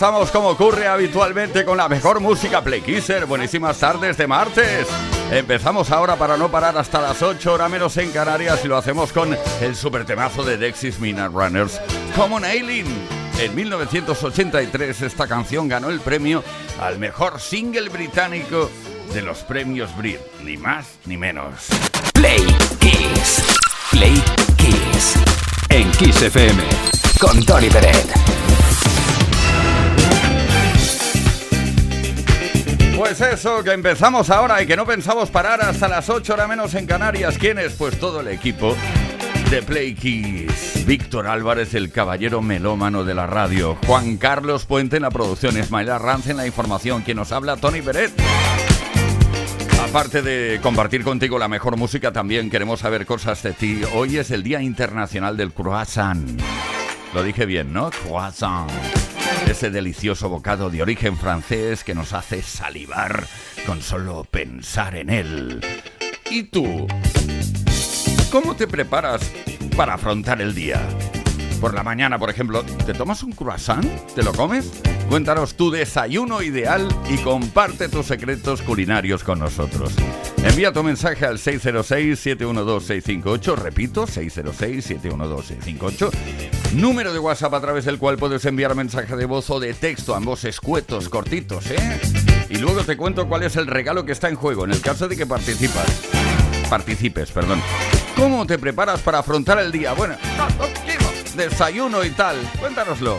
Estamos como ocurre habitualmente con la mejor música Play Kisser. Buenísimas tardes de martes. Empezamos ahora para no parar hasta las 8 horas menos en Canarias y lo hacemos con el super temazo de Dexys Minute Runners, Common Ailing. En 1983 esta canción ganó el premio al mejor single británico de los premios Brit, ni más ni menos. Play Kiss. Play Kiss. En Kiss FM. Con Tony Peret. Pues eso, que empezamos ahora y que no pensamos parar hasta las 8 horas menos en Canarias. ¿Quién es? Pues todo el equipo de Play Keys. Víctor Álvarez, el caballero melómano de la radio. Juan Carlos Puente en la producción. Ismael Arranz en la información. Quien nos habla, Tony Peret. Aparte de compartir contigo la mejor música, también queremos saber cosas de ti. Hoy es el Día Internacional del Croissant. Lo dije bien, ¿no? Croissant ese delicioso bocado de origen francés que nos hace salivar con solo pensar en él. ¿Y tú? ¿Cómo te preparas para afrontar el día? Por la mañana, por ejemplo, ¿te tomas un croissant? ¿Te lo comes? Cuéntanos tu desayuno ideal y comparte tus secretos culinarios con nosotros. Envía tu mensaje al 606-712-658, repito, 606-712-658, número de WhatsApp a través del cual puedes enviar mensaje de voz o de texto, ambos escuetos, cortitos, ¿eh? Y luego te cuento cuál es el regalo que está en juego en el caso de que participas. Participes, perdón. ¿Cómo te preparas para afrontar el día? Bueno, desayuno y tal. Cuéntanoslo.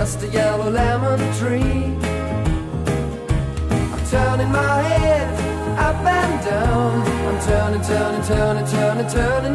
just a yellow lemon tree. I'm turning my head up and down. I'm turning, turning, turning, turning, turning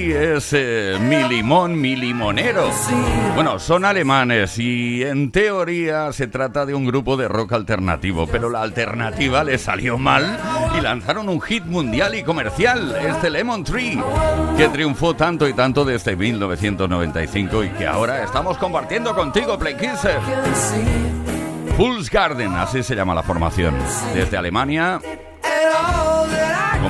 Es eh, mi limón, mi limonero. Bueno, son alemanes y en teoría se trata de un grupo de rock alternativo, pero la alternativa les salió mal y lanzaron un hit mundial y comercial, este Lemon Tree, que triunfó tanto y tanto desde 1995 y que ahora estamos compartiendo contigo, Play Kisser. Fool's Garden, así se llama la formación. Desde Alemania,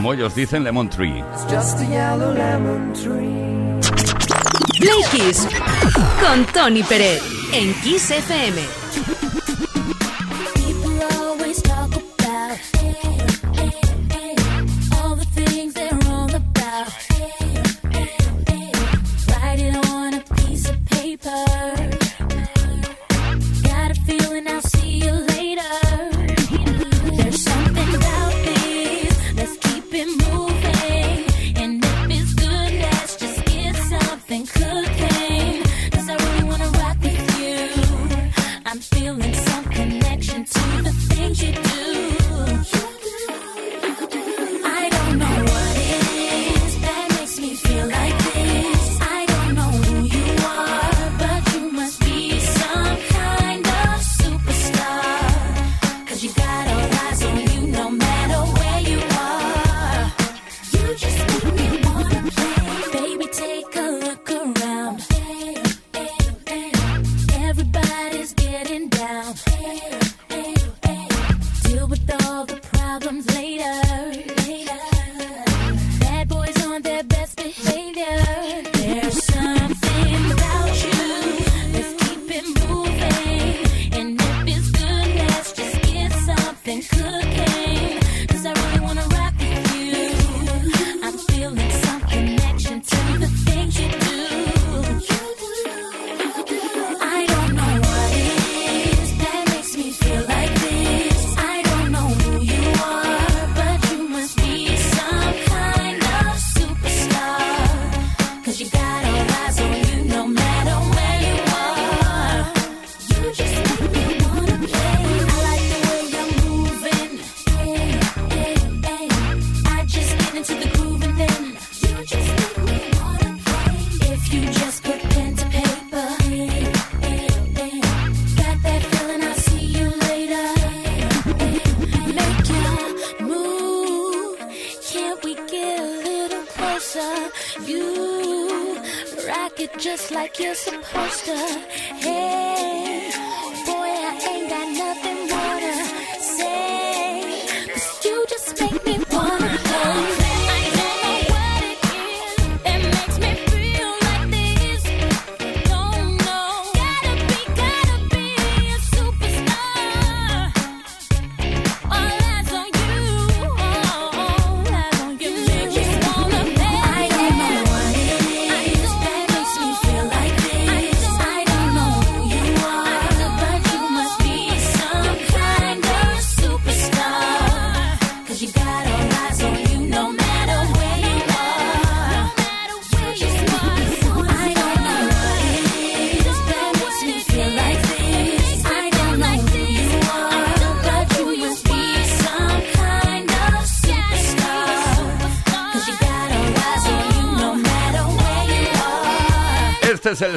como ellos dicen, Lemon Tree. is just a yellow lemon tree. Play Kiss con Tony Pérez en Kiss FM.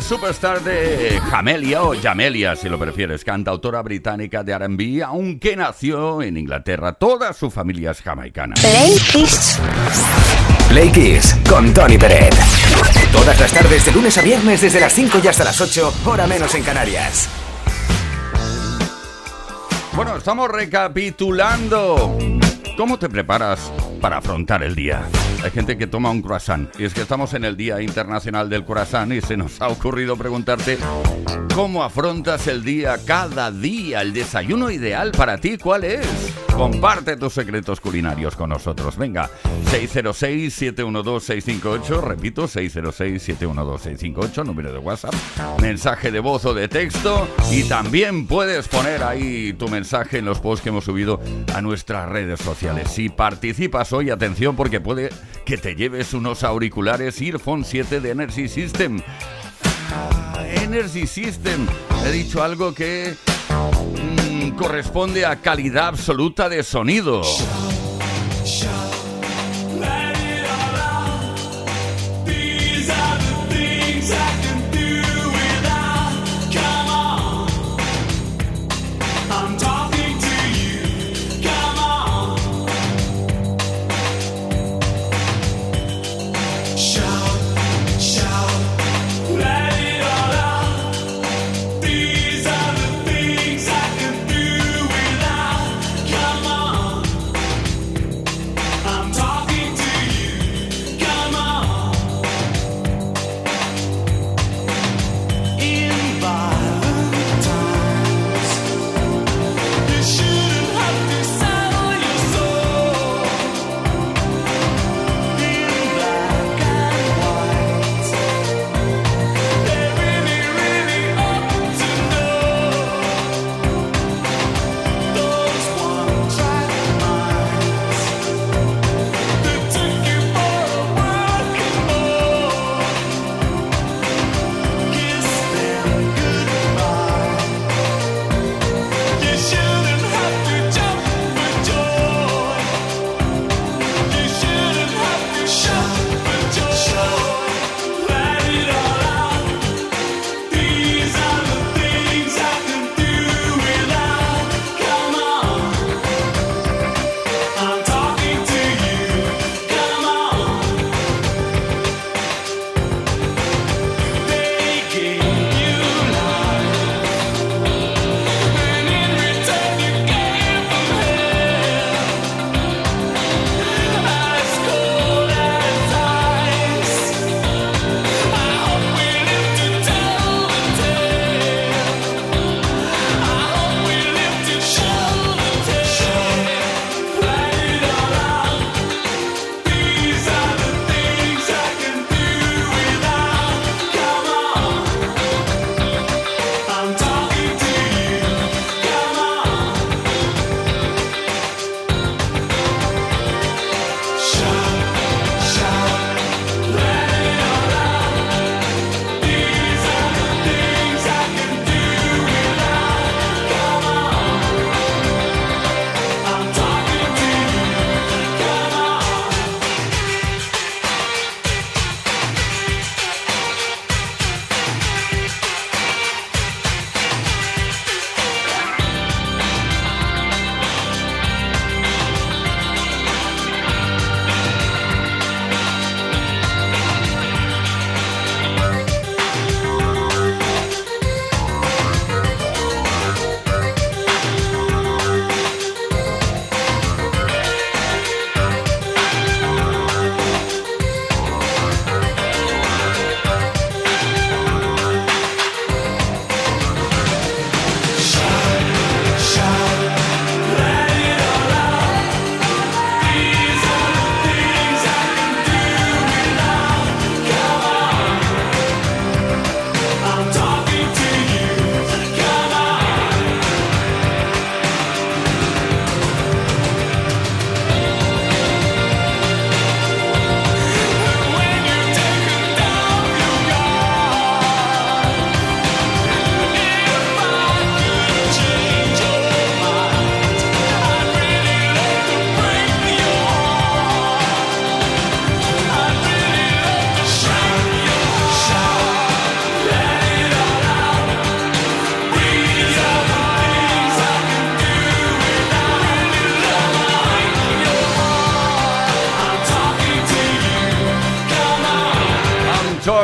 Superstar de Jamelia o Jamelia, si lo prefieres, cantautora británica de R&B, aunque nació en Inglaterra. Toda su familia es jamaicana. Play Kiss. Play Kiss con Tony Peret. Todas las tardes de lunes a viernes desde las 5 y hasta las 8, hora menos en Canarias. Bueno, estamos recapitulando. ¿Cómo te preparas para afrontar el día? Hay gente que toma un croissant y es que estamos en el Día Internacional del Croissant y se nos ha ocurrido preguntarte cómo afrontas el día cada día, el desayuno ideal para ti, ¿cuál es? Comparte tus secretos culinarios con nosotros. Venga, 606-712-658, repito, 606-712-658, número de WhatsApp, mensaje de voz o de texto y también puedes poner ahí tu mensaje en los posts que hemos subido a nuestras redes sociales. Si participas hoy, atención porque puede que te lleves unos auriculares Earphone 7 de Energy System. Ah, Energy System. He dicho algo que mm, corresponde a calidad absoluta de sonido.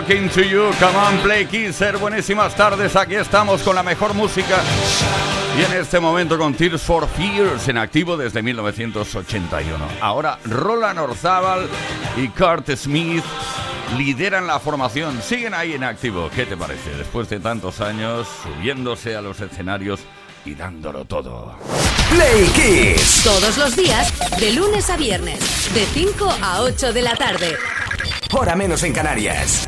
Talking to You. Come on, play Kisser. Buenísimas tardes. Aquí estamos con la mejor música. Y en este momento con Tears for Fears en activo desde 1981. Ahora Roland Orzábal y Kurt Smith lideran la formación. Siguen ahí en activo. ¿Qué te parece? Después de tantos años subiéndose a los escenarios y dándolo todo. Play Kiss. Todos los días, de lunes a viernes, de 5 a 8 de la tarde. Hora menos en Canarias.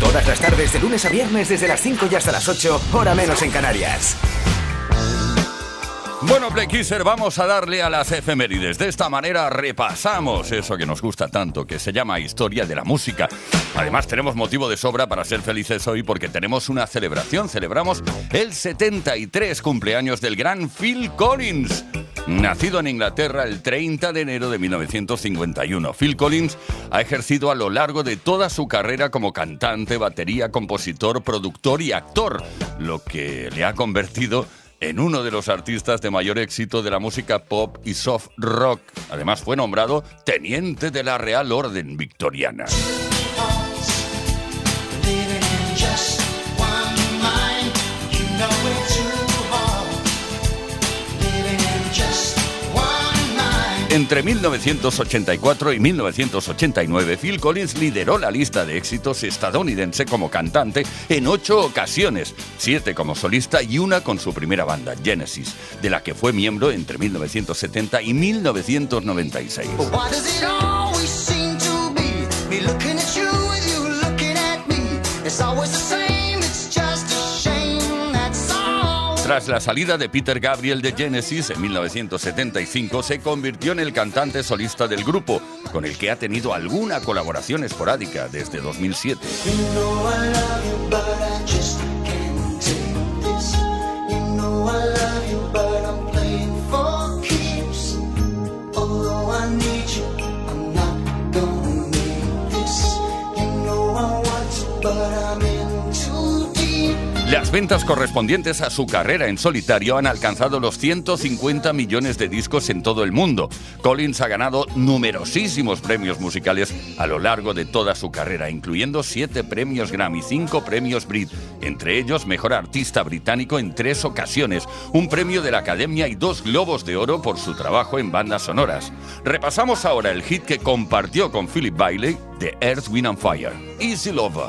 Todas las tardes de lunes a viernes desde las 5 y hasta las 8, hora menos en Canarias. Bueno, Play Kisser, vamos a darle a las efemérides. De esta manera repasamos eso que nos gusta tanto, que se llama historia de la música. Además, tenemos motivo de sobra para ser felices hoy porque tenemos una celebración. Celebramos el 73 cumpleaños del gran Phil Collins. Nacido en Inglaterra el 30 de enero de 1951, Phil Collins ha ejercido a lo largo de toda su carrera como cantante, batería, compositor, productor y actor, lo que le ha convertido en uno de los artistas de mayor éxito de la música pop y soft rock. Además fue nombrado teniente de la Real Orden Victoriana. Entre 1984 y 1989, Phil Collins lideró la lista de éxitos estadounidense como cantante en ocho ocasiones, siete como solista y una con su primera banda, Genesis, de la que fue miembro entre 1970 y 1996. Why does it always Tras la salida de Peter Gabriel de Genesis en 1975, se convirtió en el cantante solista del grupo, con el que ha tenido alguna colaboración esporádica desde 2007. You know Las ventas correspondientes a su carrera en solitario han alcanzado los 150 millones de discos en todo el mundo. Collins ha ganado numerosísimos premios musicales a lo largo de toda su carrera, incluyendo 7 premios Grammy, 5 premios Brit, entre ellos Mejor Artista Británico en tres ocasiones, un premio de la Academia y dos Globos de Oro por su trabajo en bandas sonoras. Repasamos ahora el hit que compartió con Philip Bailey de Earth, Wind and Fire. Easy lover,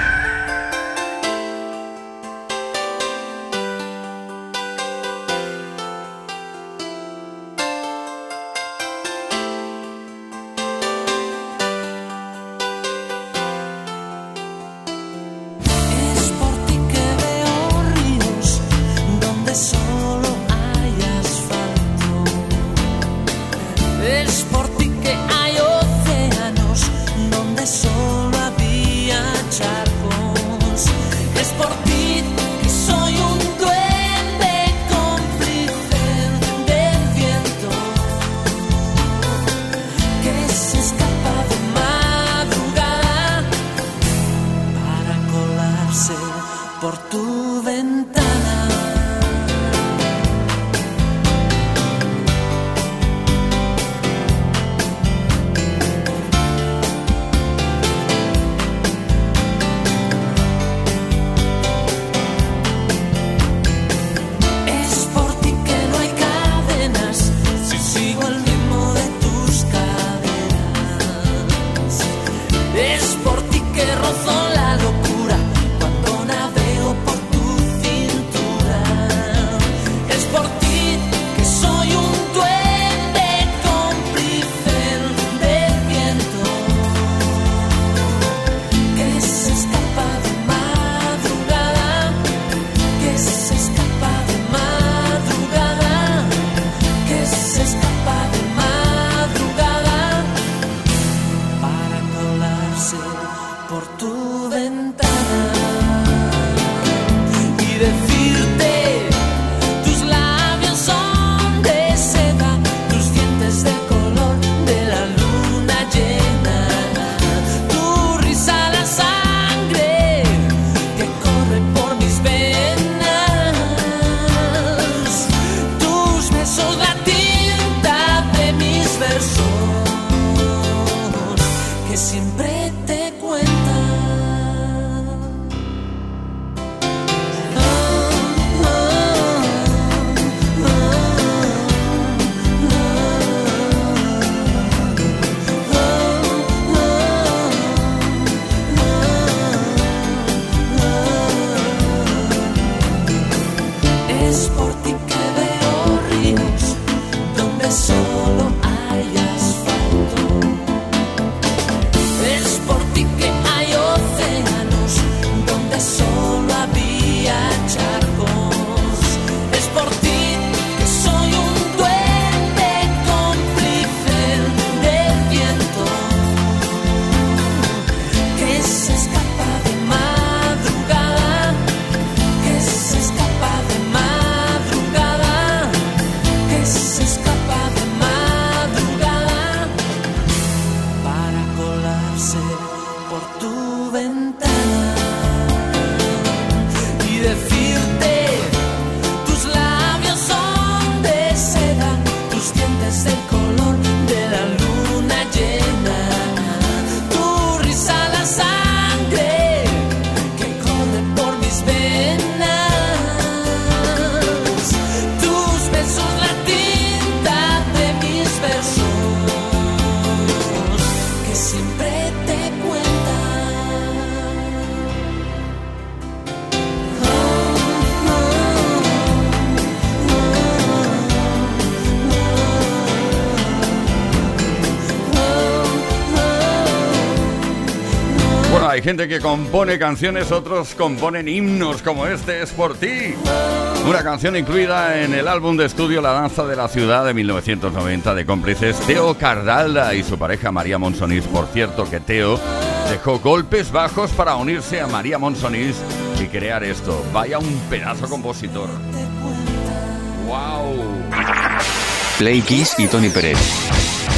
Hay gente que compone canciones, otros componen himnos como este es por ti. Una canción incluida en el álbum de estudio La Danza de la Ciudad de 1990 de cómplices Teo Cardalda y su pareja María Monsonís. Por cierto que Teo dejó golpes bajos para unirse a María Monsonís y crear esto. Vaya un pedazo compositor. ¡Wow! Play Kiss y Tony Pérez.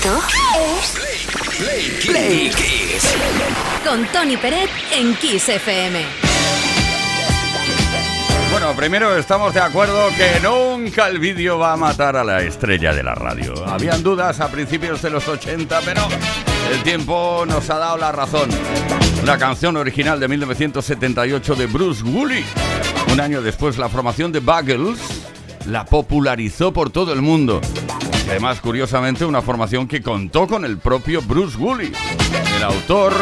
Esto Play Kiss. con Tony Peret en Kiss FM. Bueno, primero estamos de acuerdo que nunca el vídeo va a matar a la estrella de la radio. Habían dudas a principios de los 80, pero el tiempo nos ha dado la razón. La canción original de 1978 de Bruce Woolley. Un año después, la formación de Buggles la popularizó por todo el mundo. Además, curiosamente, una formación que contó con el propio Bruce Woolley, el autor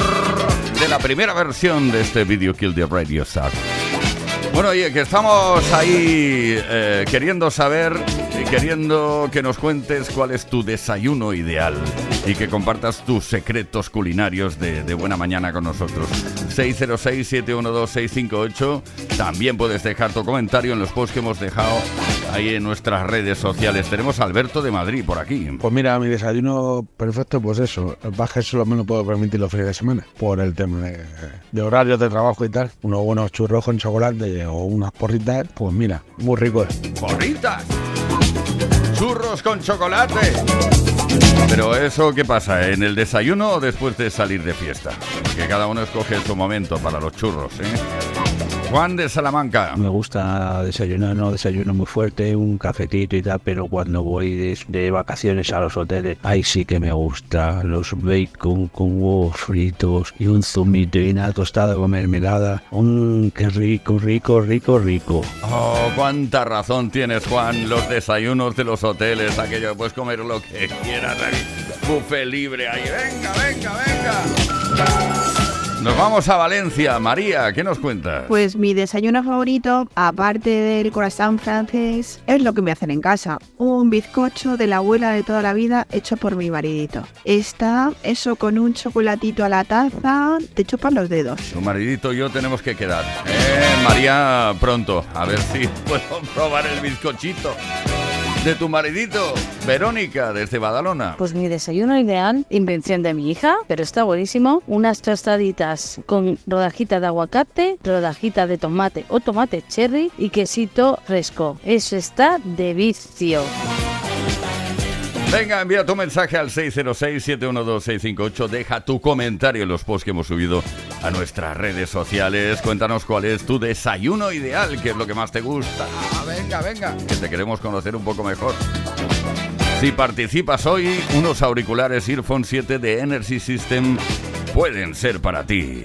de la primera versión de este video Kill the Radio Star. Bueno, oye, que estamos ahí eh, queriendo saber queriendo que nos cuentes cuál es tu desayuno ideal y que compartas tus secretos culinarios de, de buena mañana con nosotros. 606-712-658. También puedes dejar tu comentario en los posts que hemos dejado ahí en nuestras redes sociales. Tenemos a Alberto de Madrid por aquí. Pues mira, mi desayuno perfecto, pues eso. El baje solo me lo puedo permitir los fines de semana. Por el tema de, de horarios de trabajo y tal. Unos buenos churros con chocolate o unas porritas, pues mira, muy rico. ¡Porritas! ¡Churros con chocolate! Pero eso, ¿qué pasa? ¿En el desayuno o después de salir de fiesta? Que cada uno escoge su momento para los churros, ¿eh? Juan de Salamanca. Me gusta desayunar, no desayuno muy fuerte, un cafetito y tal, pero cuando voy de, de vacaciones a los hoteles, ahí sí que me gusta los bacon con huevos fritos y un zumito y una tostada con mermelada. Un qué rico, rico, rico, rico. Oh, cuánta razón tienes, Juan. Los desayunos de los hoteles, aquello que puedes comer lo que quieras. Buffet libre ahí. Venga, venga, venga. Nos vamos a Valencia. María, ¿qué nos cuentas? Pues mi desayuno favorito, aparte del corazón francés, es lo que me hacen en casa. Un bizcocho de la abuela de toda la vida hecho por mi maridito. Está eso con un chocolatito a la taza, te chupan los dedos. Tu maridito y yo tenemos que quedar. Eh, María, pronto. A ver si puedo probar el bizcochito de tu maridito. Verónica, desde Badalona. Pues mi desayuno ideal, invención de mi hija, pero está buenísimo. Unas tostaditas con rodajita de aguacate, rodajita de tomate o tomate cherry y quesito fresco. Eso está de vicio. Venga, envía tu mensaje al 606-712-658. Deja tu comentario en los posts que hemos subido a nuestras redes sociales. Cuéntanos cuál es tu desayuno ideal, qué es lo que más te gusta. Ah, venga, venga, que te queremos conocer un poco mejor. Si participas hoy, unos auriculares Earphone 7 de Energy System pueden ser para ti.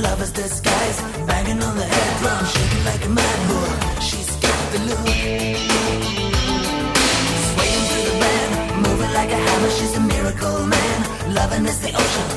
lover's disguise. Banging on the head drum, shaking like a mad bull. She's got the look. Swaying through the band, moving like a hammer. She's a miracle man. Loving is the ocean,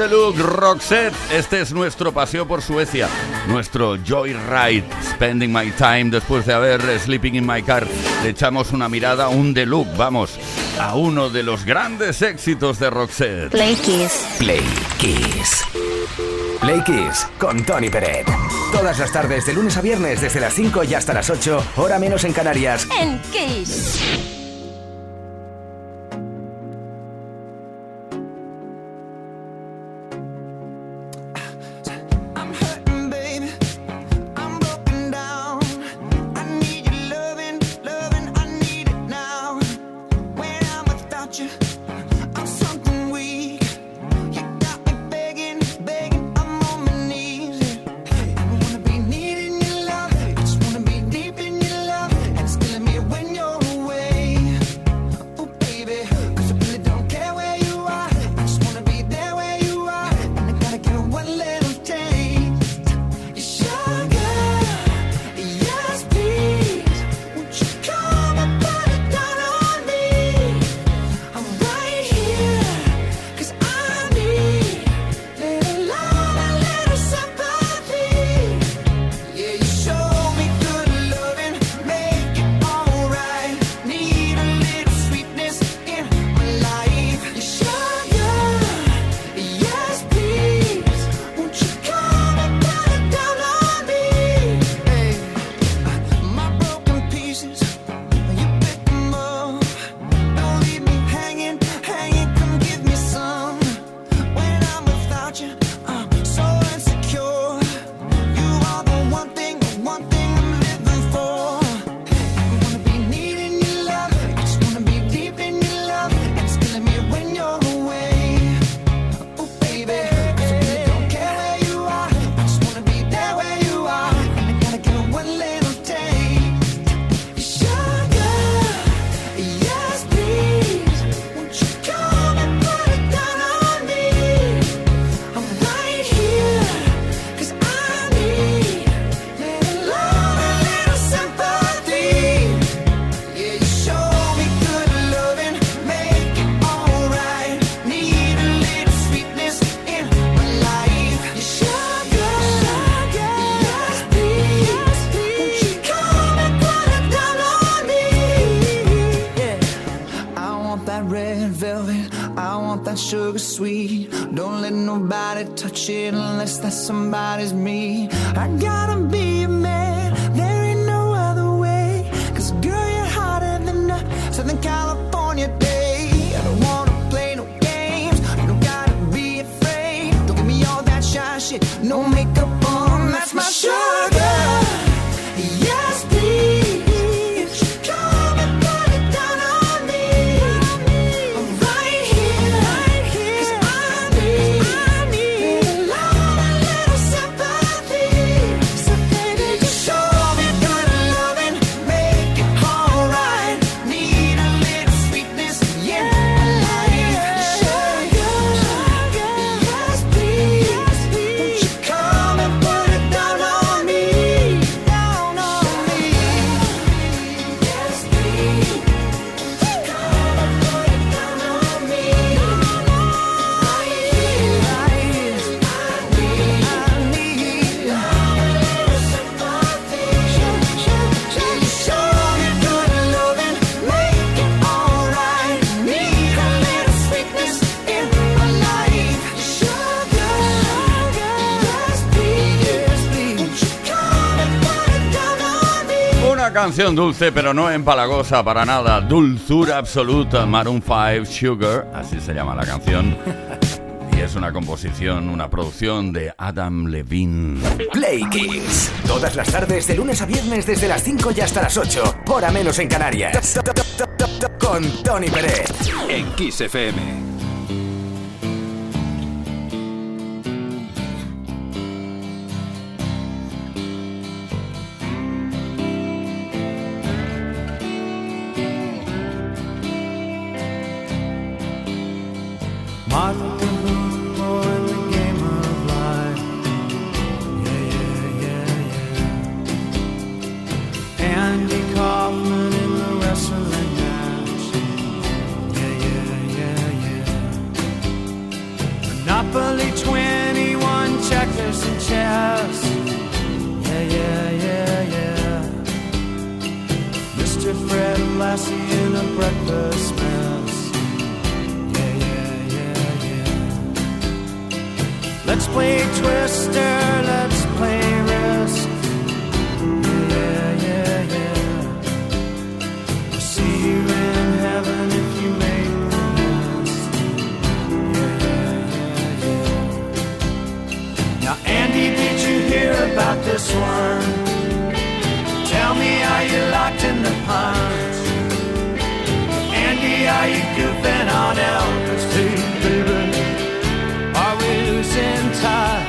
Deluxe Roxette. Este es nuestro paseo por Suecia, nuestro joyride, spending my time. Después de haber Sleeping in My Car, le echamos una mirada, un deluxe, vamos, a uno de los grandes éxitos de Roxette. Play Kiss. Play Kiss. Play Kiss con Tony Peret. Todas las tardes, de lunes a viernes, desde las 5 y hasta las 8, hora menos en Canarias. En Kiss. dulce, pero no empalagosa para nada. Dulzura absoluta, Maroon 5 Sugar, así se llama la canción. Y es una composición, una producción de Adam Levine. Play Kings. Todas las tardes, de lunes a viernes, desde las 5 y hasta las 8. Hora menos en Canarias. Con Tony Pérez. En Kiss FM. way twister. time.